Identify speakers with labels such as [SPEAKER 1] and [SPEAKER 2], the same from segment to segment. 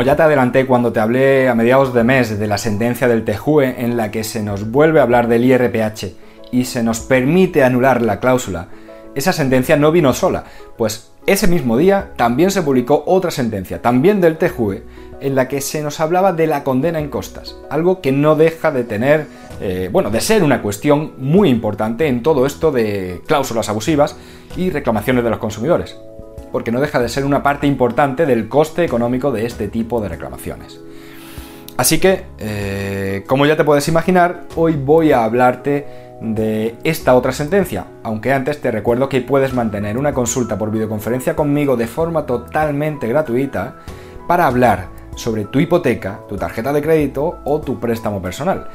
[SPEAKER 1] Como ya te adelanté cuando te hablé a mediados de mes de la sentencia del TEJUE en la que se nos vuelve a hablar del IRPH y se nos permite anular la cláusula, esa sentencia no vino sola, pues ese mismo día también se publicó otra sentencia, también del TJUE, en la que se nos hablaba de la condena en costas, algo que no deja de tener, eh, bueno, de ser una cuestión muy importante en todo esto de cláusulas abusivas y reclamaciones de los consumidores porque no deja de ser una parte importante del coste económico de este tipo de reclamaciones. Así que, eh, como ya te puedes imaginar, hoy voy a hablarte de esta otra sentencia, aunque antes te recuerdo que puedes mantener una consulta por videoconferencia conmigo de forma totalmente gratuita para hablar sobre tu hipoteca, tu tarjeta de crédito o tu préstamo personal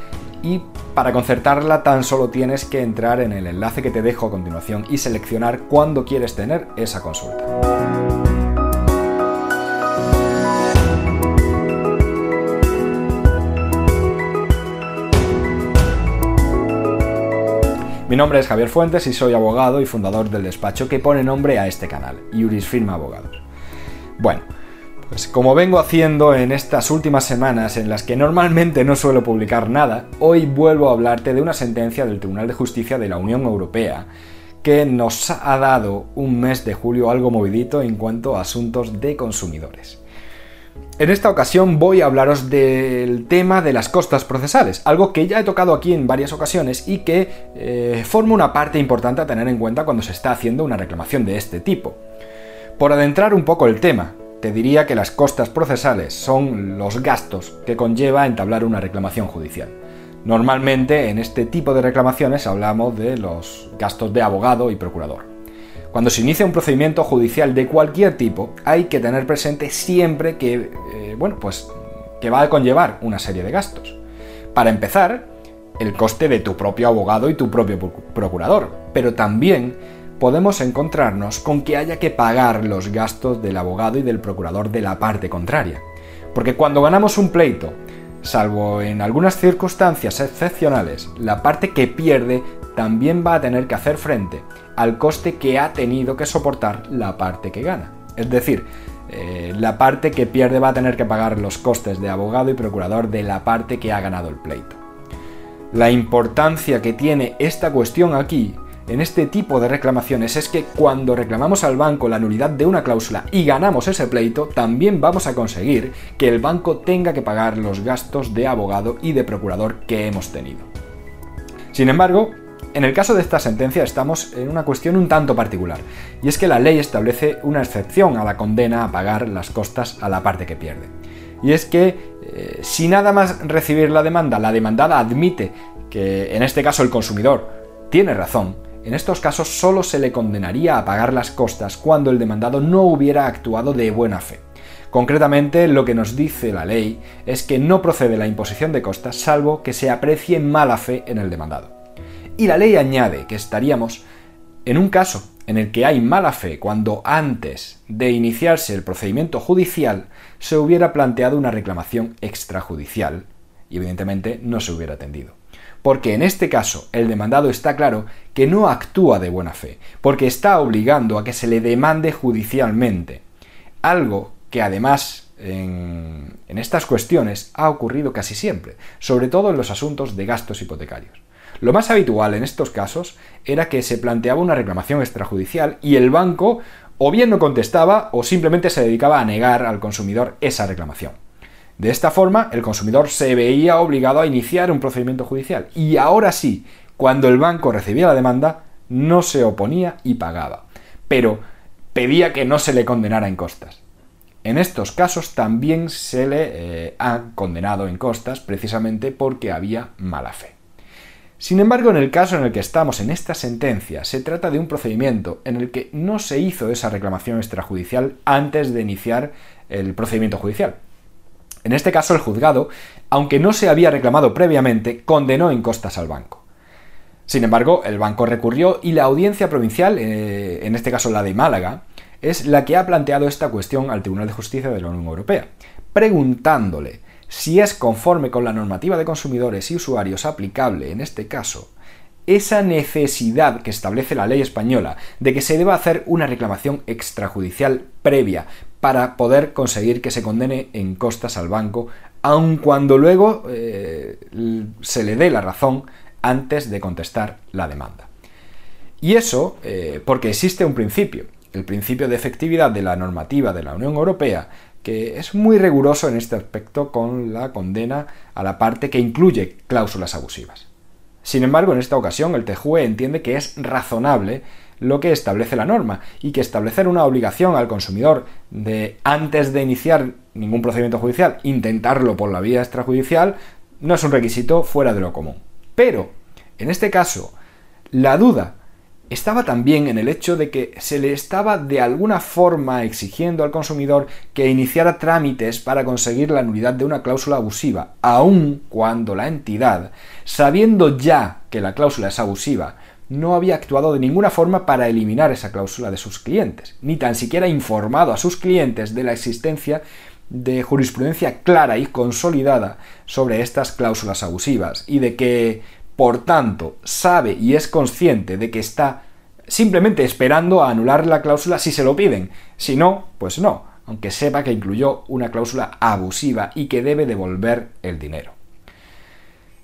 [SPEAKER 1] y para concertarla tan solo tienes que entrar en el enlace que te dejo a continuación y seleccionar cuándo quieres tener esa consulta. Mi nombre es Javier Fuentes y soy abogado y fundador del despacho que pone nombre a este canal, Iuris Firma Abogados. Bueno, pues como vengo haciendo en estas últimas semanas en las que normalmente no suelo publicar nada, hoy vuelvo a hablarte de una sentencia del Tribunal de Justicia de la Unión Europea que nos ha dado un mes de julio algo movidito en cuanto a asuntos de consumidores. En esta ocasión voy a hablaros del tema de las costas procesales, algo que ya he tocado aquí en varias ocasiones y que eh, forma una parte importante a tener en cuenta cuando se está haciendo una reclamación de este tipo. Por adentrar un poco el tema, te diría que las costas procesales son los gastos que conlleva entablar una reclamación judicial. Normalmente en este tipo de reclamaciones hablamos de los gastos de abogado y procurador. Cuando se inicia un procedimiento judicial de cualquier tipo, hay que tener presente siempre que, eh, bueno, pues que va a conllevar una serie de gastos. Para empezar, el coste de tu propio abogado y tu propio procurador, pero también podemos encontrarnos con que haya que pagar los gastos del abogado y del procurador de la parte contraria. Porque cuando ganamos un pleito, salvo en algunas circunstancias excepcionales, la parte que pierde también va a tener que hacer frente al coste que ha tenido que soportar la parte que gana. Es decir, eh, la parte que pierde va a tener que pagar los costes de abogado y procurador de la parte que ha ganado el pleito. La importancia que tiene esta cuestión aquí en este tipo de reclamaciones es que cuando reclamamos al banco la nulidad de una cláusula y ganamos ese pleito, también vamos a conseguir que el banco tenga que pagar los gastos de abogado y de procurador que hemos tenido. Sin embargo, en el caso de esta sentencia estamos en una cuestión un tanto particular, y es que la ley establece una excepción a la condena a pagar las costas a la parte que pierde. Y es que eh, si nada más recibir la demanda, la demandada admite que en este caso el consumidor tiene razón, en estos casos solo se le condenaría a pagar las costas cuando el demandado no hubiera actuado de buena fe. Concretamente, lo que nos dice la ley es que no procede la imposición de costas salvo que se aprecie mala fe en el demandado. Y la ley añade que estaríamos en un caso en el que hay mala fe cuando antes de iniciarse el procedimiento judicial se hubiera planteado una reclamación extrajudicial y evidentemente no se hubiera atendido porque en este caso el demandado está claro que no actúa de buena fe, porque está obligando a que se le demande judicialmente, algo que además en, estas cuestiones ha ocurrido casi siempre, sobre todo en los asuntos de gastos hipotecarios. Lo más habitual en estos casos era que se planteaba una reclamación extrajudicial y el banco o bien no contestaba o simplemente se dedicaba a negar al consumidor esa reclamación. De esta forma, el consumidor se veía obligado a iniciar un procedimiento judicial y ahora sí, cuando el banco recibía la demanda, no se oponía y pagaba. pero pedía que no se le condenara en costas. En estos casos también se le eh, ha condenado en costas precisamente porque había mala fe. Sin embargo, en el caso en el que estamos en esta sentencia, se trata de un procedimiento en el que no se hizo esa reclamación extrajudicial antes de iniciar el procedimiento judicial. En este caso, el juzgado, aunque no se había reclamado previamente, condenó en costas al banco. Sin embargo, el banco recurrió y la audiencia provincial, eh, en este caso la de Málaga, es la que ha planteado esta cuestión al Tribunal de Justicia de la Unión Europea, preguntándole si es conforme con la normativa de consumidores y usuarios aplicable en este caso, esa necesidad que establece la ley española de que se deba hacer una reclamación extrajudicial previa para poder conseguir que se condene en costas al banco, aun cuando luego eh, se le dé la razón antes de contestar la demanda. Y eso eh, porque existe un principio, el principio de efectividad de la normativa de la Unión Europea, que es muy riguroso en este aspecto con la condena a la parte que incluye cláusulas abusivas. Sin embargo, en esta ocasión el TJUE entiende que es razonable lo que establece la norma y que establecer una obligación al consumidor de antes de iniciar ningún procedimiento judicial intentarlo por la vía extrajudicial no es un requisito fuera de lo común. Pero, en este caso, la duda estaba también en el hecho de que se le estaba de alguna forma exigiendo al consumidor que iniciara trámites para conseguir la nulidad de una cláusula abusiva, aun cuando la entidad, sabiendo ya que la cláusula es abusiva, no había actuado de ninguna forma para eliminar esa cláusula de sus clientes, ni tan siquiera informado a sus clientes de la existencia de jurisprudencia clara y consolidada sobre estas cláusulas abusivas y de que por tanto, sabe y es consciente de que está simplemente esperando a anular la cláusula si se lo piden. Si no, pues no, aunque sepa que incluyó una cláusula abusiva y que debe devolver el dinero.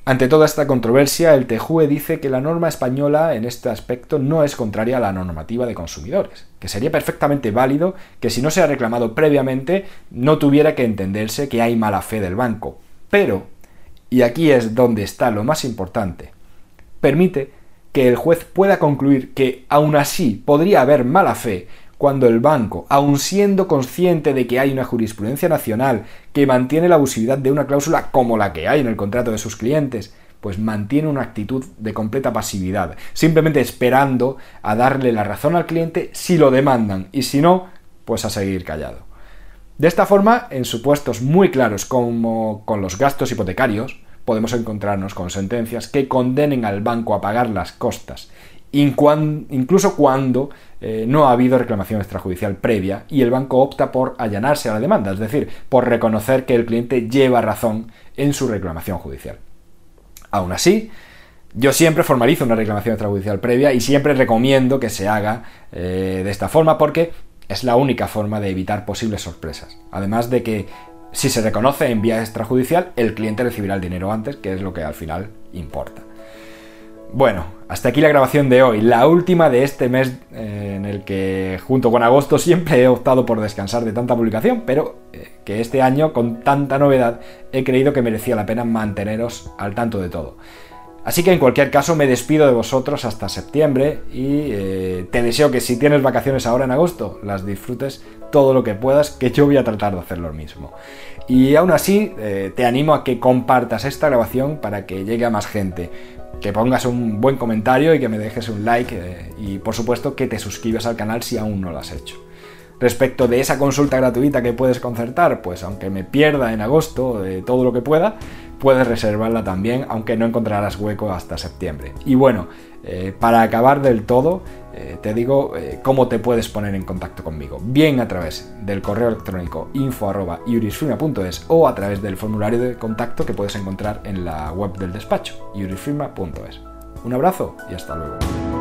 [SPEAKER 1] Ante toda esta controversia, el TJUE dice que la norma española en este aspecto no es contraria a la normativa de consumidores, que sería perfectamente válido que si no se ha reclamado previamente no tuviera que entenderse que hay mala fe del banco. Pero y aquí es donde está lo más importante, permite que el juez pueda concluir que aún así podría haber mala fe cuando el banco, aun siendo consciente de que hay una jurisprudencia nacional que mantiene la abusividad de una cláusula como la que hay en el contrato de sus clientes, pues mantiene una actitud de completa pasividad, simplemente esperando a darle la razón al cliente si lo demandan y si no, pues a seguir callado. De esta forma, en supuestos muy claros como con los gastos hipotecarios, podemos encontrarnos con sentencias que condenen al banco a pagar las costas, incluso cuando eh, no ha habido reclamación extrajudicial previa y el banco opta por allanarse a la demanda, es decir, por reconocer que el cliente lleva razón en su reclamación judicial. Aún así, yo siempre formalizo una reclamación extrajudicial previa y siempre recomiendo que se haga eh, de esta forma porque es la única forma de evitar posibles sorpresas. Además de que si se reconoce en vía extrajudicial, el cliente recibirá el dinero antes, que es lo que al final importa. Bueno, hasta aquí la grabación de hoy, la última de este mes eh, en el que junto con agosto siempre he optado por descansar de tanta publicación, pero eh, que este año con tanta novedad he creído que merecía la pena manteneros al tanto de todo. Así que en cualquier caso me despido de vosotros hasta septiembre y eh, te deseo que si tienes vacaciones ahora en agosto las disfrutes todo lo que puedas, que yo voy a tratar de hacer lo mismo. Y aún así eh, te animo a que compartas esta grabación para que llegue a más gente, que pongas un buen comentario y que me dejes un like eh, y por supuesto que te suscribas al canal si aún no lo has hecho. Respecto de esa consulta gratuita que puedes concertar, pues aunque me pierda en agosto todo lo que pueda, puedes reservarla también, aunque no encontrarás hueco hasta septiembre. Y bueno, eh, para acabar del todo, eh, te digo eh, cómo te puedes poner en contacto conmigo. Bien a través del correo electrónico info.iurisfirma.es o a través del formulario de contacto que puedes encontrar en la web del despacho, iurisfirma.es. Un abrazo y hasta luego.